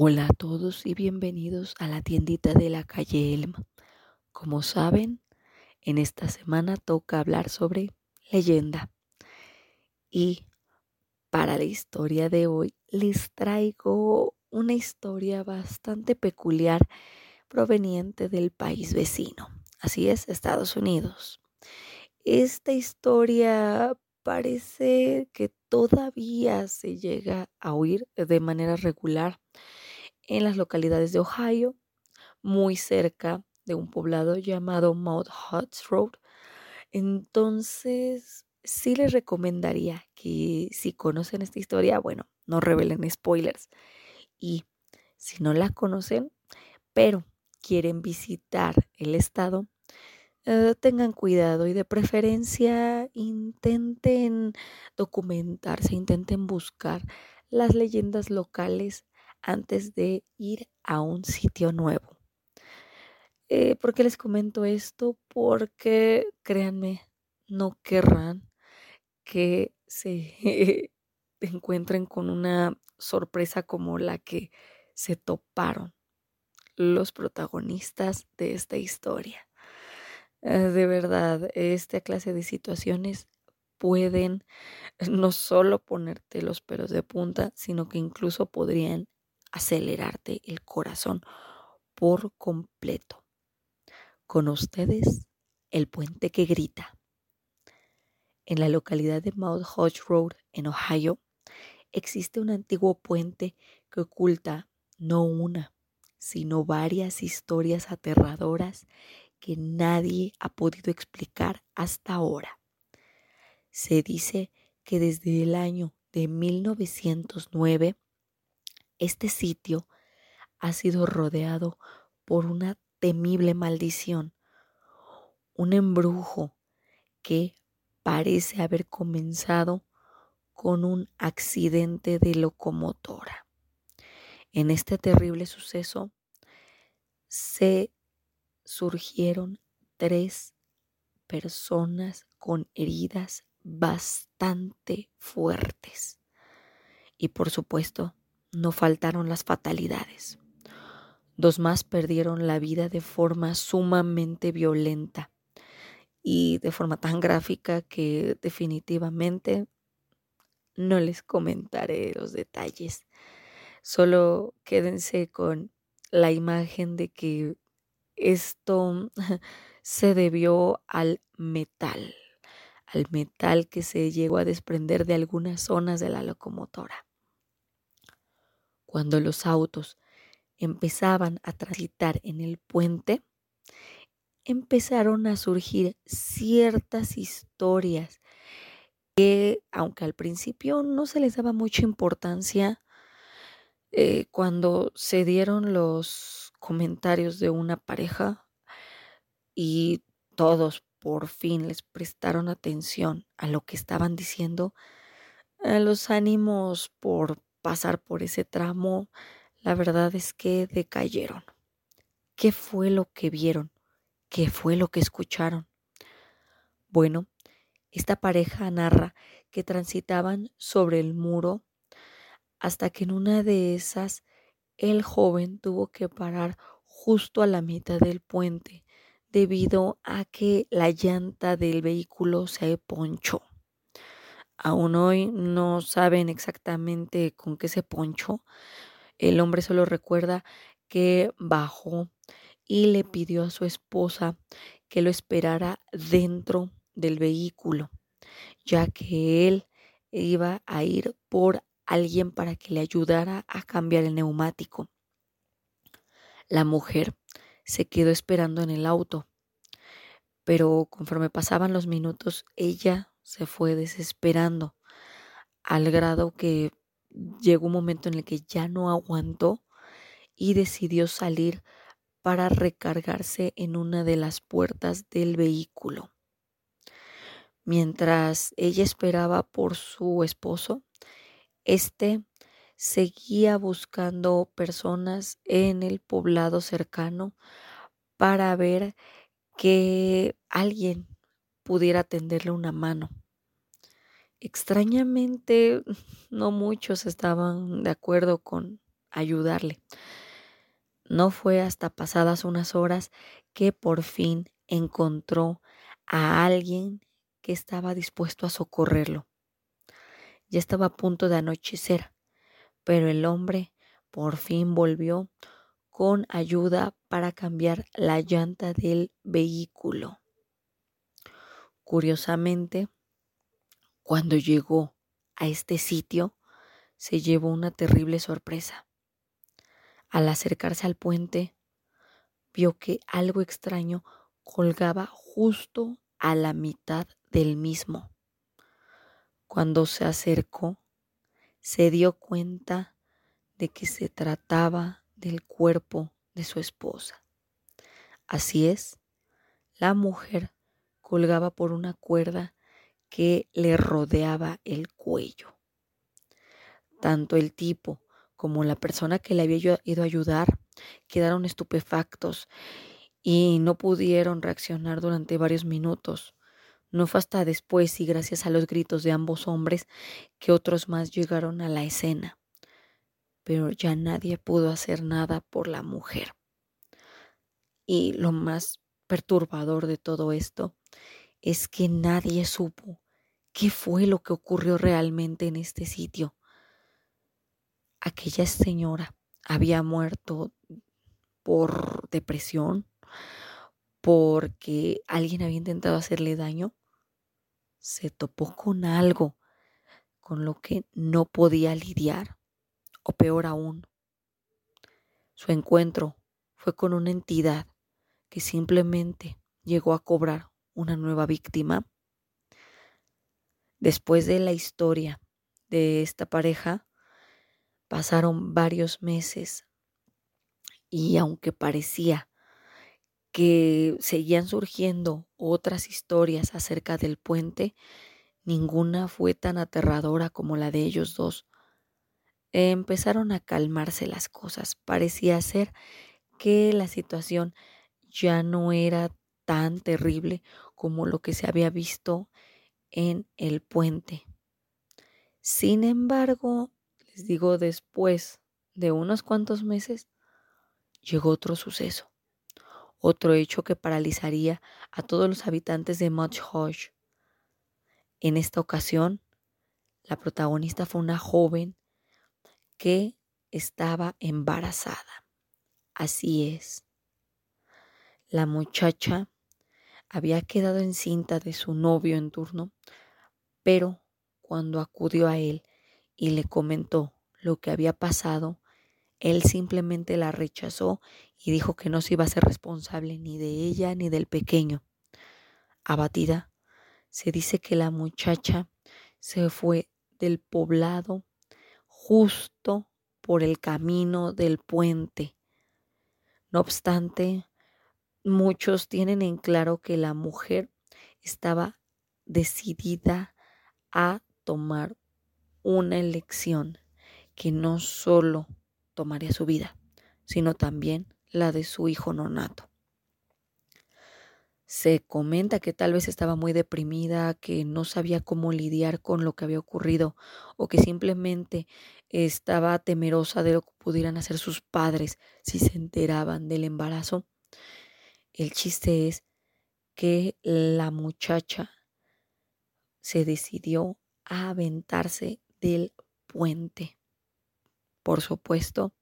Hola a todos y bienvenidos a la tiendita de la calle Elma. Como saben, en esta semana toca hablar sobre leyenda. Y para la historia de hoy les traigo una historia bastante peculiar proveniente del país vecino. Así es, Estados Unidos. Esta historia parece que todavía se llega a oír de manera regular en las localidades de Ohio, muy cerca de un poblado llamado Mount Huts Road. Entonces, sí les recomendaría que si conocen esta historia, bueno, no revelen spoilers. Y si no la conocen, pero quieren visitar el estado, eh, tengan cuidado y de preferencia intenten documentarse, intenten buscar las leyendas locales antes de ir a un sitio nuevo. Eh, ¿Por qué les comento esto? Porque créanme, no querrán que se encuentren con una sorpresa como la que se toparon los protagonistas de esta historia. Eh, de verdad, esta clase de situaciones pueden no solo ponerte los pelos de punta, sino que incluso podrían acelerarte el corazón por completo. Con ustedes, el puente que grita. En la localidad de Mount Hodge Road, en Ohio, existe un antiguo puente que oculta no una, sino varias historias aterradoras que nadie ha podido explicar hasta ahora. Se dice que desde el año de 1909 este sitio ha sido rodeado por una temible maldición, un embrujo que parece haber comenzado con un accidente de locomotora. En este terrible suceso se surgieron tres personas con heridas bastante fuertes. Y por supuesto, no faltaron las fatalidades. Dos más perdieron la vida de forma sumamente violenta y de forma tan gráfica que definitivamente no les comentaré los detalles. Solo quédense con la imagen de que esto se debió al metal, al metal que se llegó a desprender de algunas zonas de la locomotora. Cuando los autos empezaban a transitar en el puente, empezaron a surgir ciertas historias que, aunque al principio no se les daba mucha importancia, eh, cuando se dieron los comentarios de una pareja y todos por fin les prestaron atención a lo que estaban diciendo, los ánimos por pasar por ese tramo, la verdad es que decayeron. ¿Qué fue lo que vieron? ¿Qué fue lo que escucharon? Bueno, esta pareja narra que transitaban sobre el muro hasta que en una de esas el joven tuvo que parar justo a la mitad del puente debido a que la llanta del vehículo se ponchó. Aún hoy no saben exactamente con qué se ponchó. El hombre solo recuerda que bajó y le pidió a su esposa que lo esperara dentro del vehículo, ya que él iba a ir por alguien para que le ayudara a cambiar el neumático. La mujer se quedó esperando en el auto, pero conforme pasaban los minutos, ella se fue desesperando al grado que llegó un momento en el que ya no aguantó y decidió salir para recargarse en una de las puertas del vehículo. Mientras ella esperaba por su esposo, este seguía buscando personas en el poblado cercano para ver que alguien pudiera tenderle una mano. Extrañamente, no muchos estaban de acuerdo con ayudarle. No fue hasta pasadas unas horas que por fin encontró a alguien que estaba dispuesto a socorrerlo. Ya estaba a punto de anochecer, pero el hombre por fin volvió con ayuda para cambiar la llanta del vehículo. Curiosamente, cuando llegó a este sitio, se llevó una terrible sorpresa. Al acercarse al puente, vio que algo extraño colgaba justo a la mitad del mismo. Cuando se acercó, se dio cuenta de que se trataba del cuerpo de su esposa. Así es, la mujer colgaba por una cuerda que le rodeaba el cuello. Tanto el tipo como la persona que le había ido a ayudar quedaron estupefactos y no pudieron reaccionar durante varios minutos. No fue hasta después y gracias a los gritos de ambos hombres que otros más llegaron a la escena. Pero ya nadie pudo hacer nada por la mujer. Y lo más perturbador de todo esto es que nadie supo qué fue lo que ocurrió realmente en este sitio. Aquella señora había muerto por depresión, porque alguien había intentado hacerle daño, se topó con algo con lo que no podía lidiar, o peor aún, su encuentro fue con una entidad que simplemente llegó a cobrar una nueva víctima. Después de la historia de esta pareja, pasaron varios meses y aunque parecía que seguían surgiendo otras historias acerca del puente, ninguna fue tan aterradora como la de ellos dos. Empezaron a calmarse las cosas. Parecía ser que la situación ya no era tan terrible como lo que se había visto en el puente. Sin embargo, les digo, después de unos cuantos meses, llegó otro suceso, otro hecho que paralizaría a todos los habitantes de Much Hodge. En esta ocasión, la protagonista fue una joven que estaba embarazada. Así es. La muchacha había quedado encinta de su novio en turno, pero cuando acudió a él y le comentó lo que había pasado, él simplemente la rechazó y dijo que no se iba a ser responsable ni de ella ni del pequeño. Abatida, se dice que la muchacha se fue del poblado justo por el camino del puente. No obstante, muchos tienen en claro que la mujer estaba decidida a tomar una elección que no solo tomaría su vida, sino también la de su hijo nonato. Se comenta que tal vez estaba muy deprimida, que no sabía cómo lidiar con lo que había ocurrido o que simplemente estaba temerosa de lo que pudieran hacer sus padres si se enteraban del embarazo el chiste es que la muchacha se decidió a aventarse del puente. Por supuesto,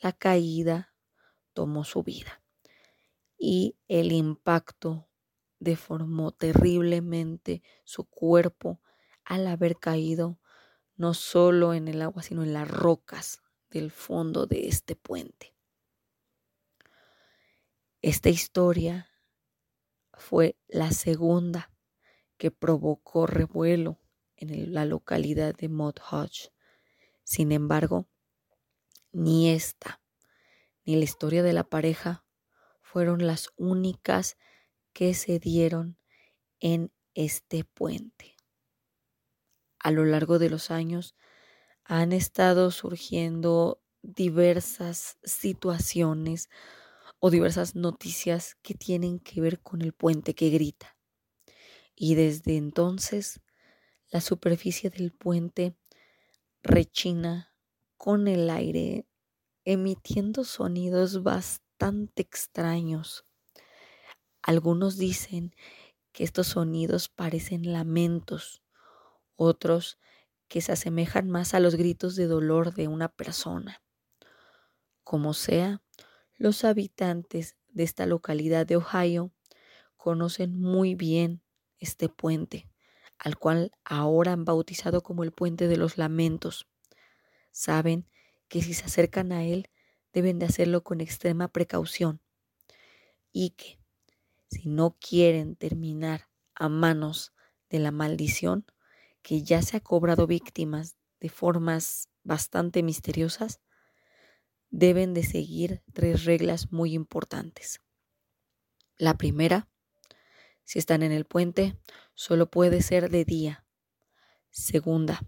la caída tomó su vida y el impacto deformó terriblemente su cuerpo al haber caído no solo en el agua, sino en las rocas del fondo de este puente. Esta historia fue la segunda que provocó revuelo en la localidad de Mud Hodge. Sin embargo, ni esta ni la historia de la pareja fueron las únicas que se dieron en este puente. A lo largo de los años han estado surgiendo diversas situaciones o diversas noticias que tienen que ver con el puente que grita. Y desde entonces la superficie del puente rechina con el aire emitiendo sonidos bastante extraños. Algunos dicen que estos sonidos parecen lamentos, otros que se asemejan más a los gritos de dolor de una persona. Como sea, los habitantes de esta localidad de Ohio conocen muy bien este puente, al cual ahora han bautizado como el puente de los lamentos. Saben que si se acercan a él deben de hacerlo con extrema precaución y que si no quieren terminar a manos de la maldición que ya se ha cobrado víctimas de formas bastante misteriosas, deben de seguir tres reglas muy importantes. La primera, si están en el puente, solo puede ser de día. Segunda,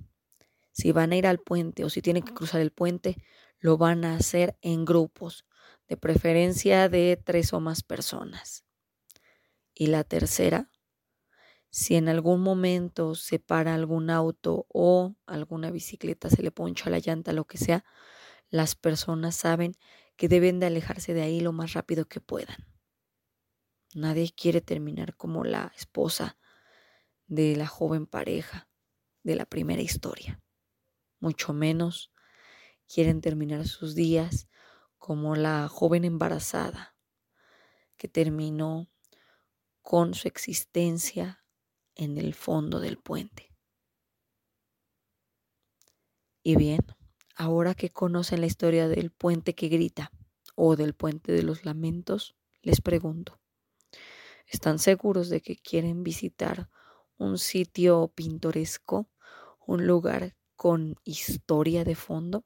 si van a ir al puente o si tienen que cruzar el puente, lo van a hacer en grupos, de preferencia de tres o más personas. Y la tercera, si en algún momento se para algún auto o alguna bicicleta, se le poncha la llanta, lo que sea, las personas saben que deben de alejarse de ahí lo más rápido que puedan. Nadie quiere terminar como la esposa de la joven pareja de la primera historia. Mucho menos quieren terminar sus días como la joven embarazada que terminó con su existencia en el fondo del puente. Y bien, ahora que conocen la historia del puente que grita o del puente de los lamentos, les pregunto, ¿están seguros de que quieren visitar un sitio pintoresco, un lugar con historia de fondo?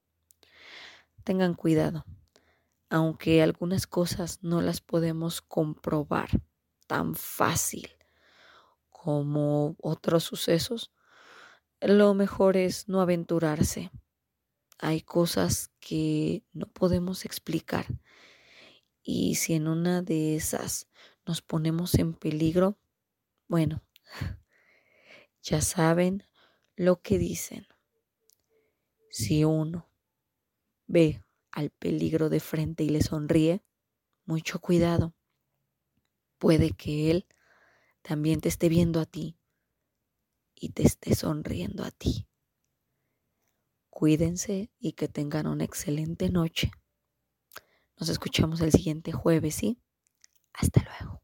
Tengan cuidado, aunque algunas cosas no las podemos comprobar tan fácil como otros sucesos, lo mejor es no aventurarse. Hay cosas que no podemos explicar y si en una de esas nos ponemos en peligro, bueno, ya saben lo que dicen. Si uno ve al peligro de frente y le sonríe, mucho cuidado. Puede que él también te esté viendo a ti y te esté sonriendo a ti. Cuídense y que tengan una excelente noche. Nos escuchamos el siguiente jueves, ¿sí? Hasta luego.